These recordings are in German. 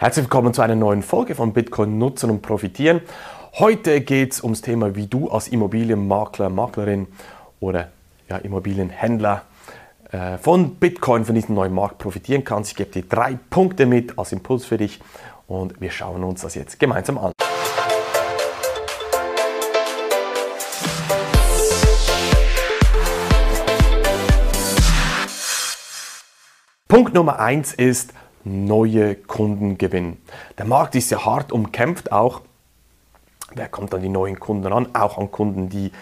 Herzlich willkommen zu einer neuen Folge von Bitcoin nutzen und profitieren. Heute geht es ums Thema, wie du als Immobilienmakler, Maklerin oder ja, Immobilienhändler äh, von Bitcoin, von diesem neuen Markt profitieren kannst. Ich gebe dir drei Punkte mit als Impuls für dich und wir schauen uns das jetzt gemeinsam an. Punkt Nummer eins ist, neue Kunden gewinnen. Der Markt ist ja hart umkämpft auch. Wer kommt an die neuen Kunden an? Auch an Kunden, die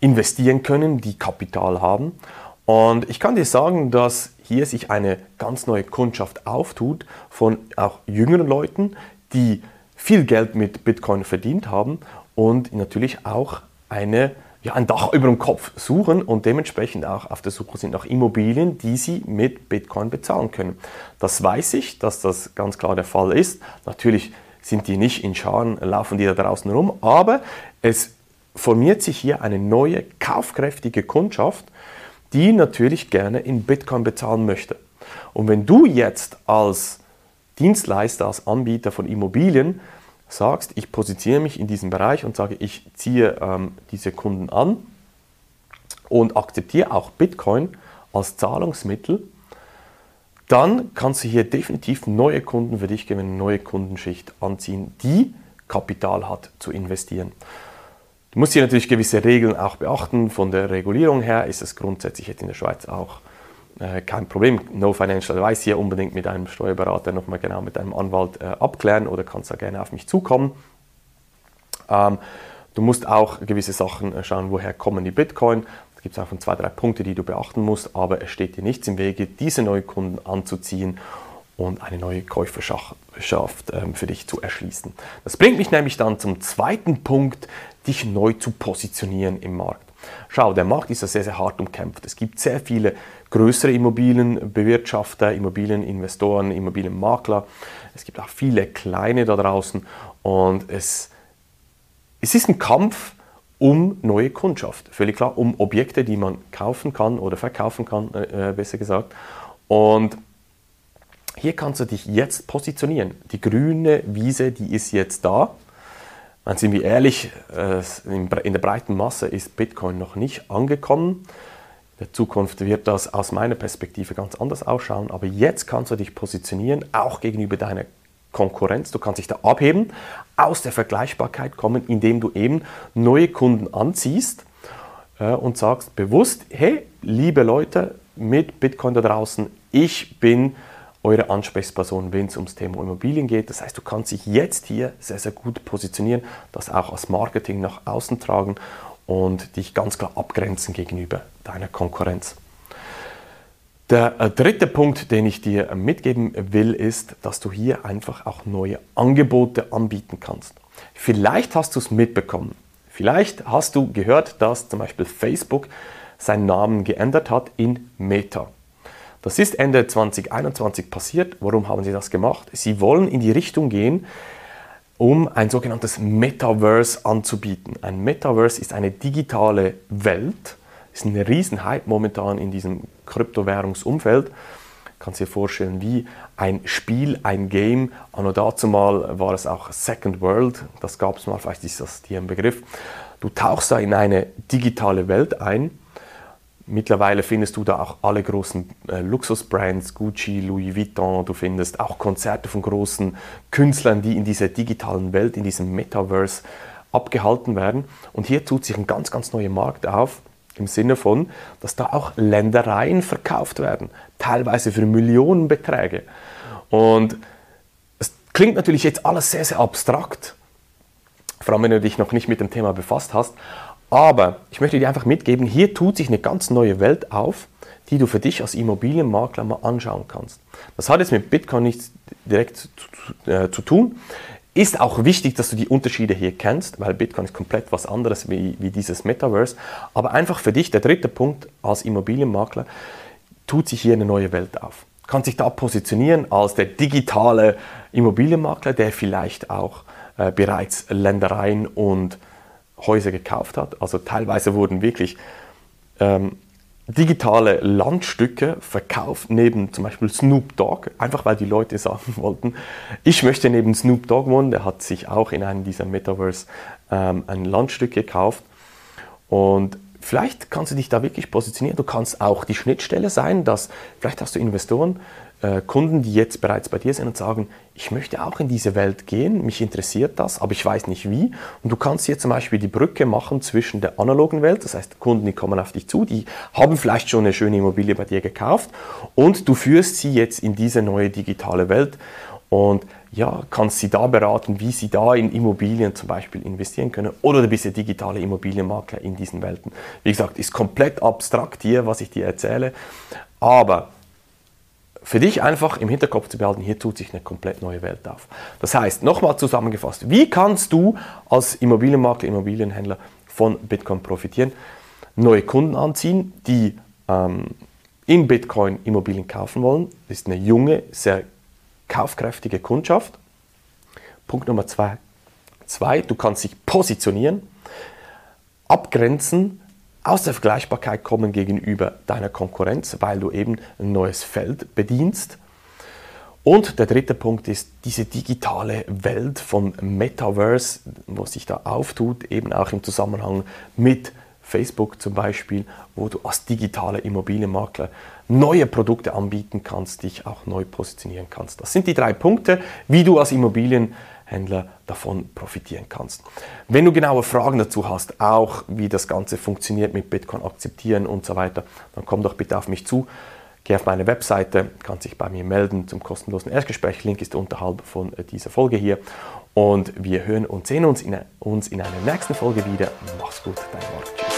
investieren können, die Kapital haben. Und ich kann dir sagen, dass hier sich eine ganz neue Kundschaft auftut von auch jüngeren Leuten, die viel Geld mit Bitcoin verdient haben und natürlich auch eine ja, ein Dach über dem Kopf suchen und dementsprechend auch auf der Suche sind nach Immobilien, die sie mit Bitcoin bezahlen können. Das weiß ich, dass das ganz klar der Fall ist. Natürlich sind die nicht in Scharen, laufen die da draußen rum, aber es formiert sich hier eine neue, kaufkräftige Kundschaft, die natürlich gerne in Bitcoin bezahlen möchte. Und wenn du jetzt als Dienstleister, als Anbieter von Immobilien sagst, ich positioniere mich in diesem Bereich und sage, ich ziehe ähm, diese Kunden an und akzeptiere auch Bitcoin als Zahlungsmittel, dann kannst du hier definitiv neue Kunden für dich gewinnen, neue Kundenschicht anziehen, die Kapital hat zu investieren. Du musst hier natürlich gewisse Regeln auch beachten. Von der Regulierung her ist es grundsätzlich jetzt in der Schweiz auch kein Problem. No Financial Advice hier unbedingt mit einem Steuerberater nochmal genau mit einem Anwalt äh, abklären oder kannst da gerne auf mich zukommen. Ähm, du musst auch gewisse Sachen äh, schauen, woher kommen die Bitcoin. Da gibt es einfach zwei, drei Punkte, die du beachten musst, aber es steht dir nichts im Wege, diese Neukunden anzuziehen und eine neue Käuferschaft ähm, für dich zu erschließen. Das bringt mich nämlich dann zum zweiten Punkt, dich neu zu positionieren im Markt. Schau, der Markt ist ja sehr, sehr hart umkämpft. Es gibt sehr viele größere Immobilienbewirtschafter, Immobilieninvestoren, Immobilienmakler. Es gibt auch viele kleine da draußen und es, es ist ein Kampf um neue Kundschaft. Völlig klar, um Objekte, die man kaufen kann oder verkaufen kann, äh, äh besser gesagt. Und hier kannst du dich jetzt positionieren. Die grüne Wiese, die ist jetzt da. Dann sind wir ehrlich, äh, in der breiten Masse ist Bitcoin noch nicht angekommen. Zukunft wird das aus meiner Perspektive ganz anders ausschauen, aber jetzt kannst du dich positionieren, auch gegenüber deiner Konkurrenz. Du kannst dich da abheben, aus der Vergleichbarkeit kommen, indem du eben neue Kunden anziehst äh, und sagst bewusst, hey, liebe Leute mit Bitcoin da draußen, ich bin eure Ansprechperson, wenn es ums Thema Immobilien geht. Das heißt, du kannst dich jetzt hier sehr, sehr gut positionieren, das auch als Marketing nach außen tragen und dich ganz klar abgrenzen gegenüber deiner Konkurrenz. Der äh, dritte Punkt, den ich dir mitgeben will, ist, dass du hier einfach auch neue Angebote anbieten kannst. Vielleicht hast du es mitbekommen. Vielleicht hast du gehört, dass zum Beispiel Facebook seinen Namen geändert hat in Meta. Das ist Ende 2021 passiert. Warum haben sie das gemacht? Sie wollen in die Richtung gehen, um ein sogenanntes Metaverse anzubieten. Ein Metaverse ist eine digitale Welt, ist ein Riesenhype momentan in diesem Kryptowährungsumfeld. Kannst dir vorstellen, wie ein Spiel, ein Game. Anno dazu mal war es auch Second World, das gab es mal, vielleicht ist das dir ein Begriff. Du tauchst da in eine digitale Welt ein Mittlerweile findest du da auch alle großen äh, Luxusbrands, Gucci, Louis Vuitton, du findest auch Konzerte von großen Künstlern, die in dieser digitalen Welt, in diesem Metaverse abgehalten werden. Und hier tut sich ein ganz, ganz neuer Markt auf, im Sinne von, dass da auch Ländereien verkauft werden, teilweise für Millionenbeträge. Und es klingt natürlich jetzt alles sehr, sehr abstrakt, vor allem wenn du dich noch nicht mit dem Thema befasst hast, aber ich möchte dir einfach mitgeben, hier tut sich eine ganz neue Welt auf, die du für dich als Immobilienmakler mal anschauen kannst. Das hat jetzt mit Bitcoin nichts direkt zu, äh, zu tun. Ist auch wichtig, dass du die Unterschiede hier kennst, weil Bitcoin ist komplett was anderes wie, wie dieses Metaverse. Aber einfach für dich, der dritte Punkt als Immobilienmakler, tut sich hier eine neue Welt auf. Kann sich da positionieren als der digitale Immobilienmakler, der vielleicht auch äh, bereits Ländereien und Häuser gekauft hat. Also teilweise wurden wirklich ähm, digitale Landstücke verkauft, neben zum Beispiel Snoop Dogg, einfach weil die Leute sagen wollten, ich möchte neben Snoop Dogg wohnen, der hat sich auch in einem dieser Metaverse ähm, ein Landstück gekauft und vielleicht kannst du dich da wirklich positionieren. Du kannst auch die Schnittstelle sein, dass vielleicht hast du Investoren, Kunden, die jetzt bereits bei dir sind und sagen, ich möchte auch in diese Welt gehen, mich interessiert das, aber ich weiß nicht wie. Und du kannst hier zum Beispiel die Brücke machen zwischen der analogen Welt, das heißt Kunden, die kommen auf dich zu, die haben vielleicht schon eine schöne Immobilie bei dir gekauft und du führst sie jetzt in diese neue digitale Welt und ja, kannst sie da beraten, wie sie da in Immobilien zum Beispiel investieren können oder du bist ja digitale Immobilienmakler in diesen Welten. Wie gesagt, ist komplett abstrakt hier, was ich dir erzähle, aber für dich einfach im Hinterkopf zu behalten, hier tut sich eine komplett neue Welt auf. Das heißt, nochmal zusammengefasst, wie kannst du als Immobilienmakler, Immobilienhändler von Bitcoin profitieren? Neue Kunden anziehen, die ähm, in Bitcoin Immobilien kaufen wollen. Das ist eine junge, sehr kaufkräftige Kundschaft. Punkt Nummer zwei, zwei du kannst dich positionieren, abgrenzen aus der Vergleichbarkeit kommen gegenüber deiner Konkurrenz, weil du eben ein neues Feld bedienst. Und der dritte Punkt ist diese digitale Welt von Metaverse, was sich da auftut, eben auch im Zusammenhang mit Facebook zum Beispiel, wo du als digitaler Immobilienmakler neue Produkte anbieten kannst, dich auch neu positionieren kannst. Das sind die drei Punkte, wie du als Immobilienmakler Händler davon profitieren kannst. Wenn du genaue Fragen dazu hast, auch wie das Ganze funktioniert mit Bitcoin akzeptieren und so weiter, dann komm doch bitte auf mich zu. Geh auf meine Webseite, kannst dich bei mir melden zum kostenlosen Erstgespräch. Link ist unterhalb von äh, dieser Folge hier. Und wir hören und sehen uns in, uns in einer nächsten Folge wieder. Mach's gut, dein Marc.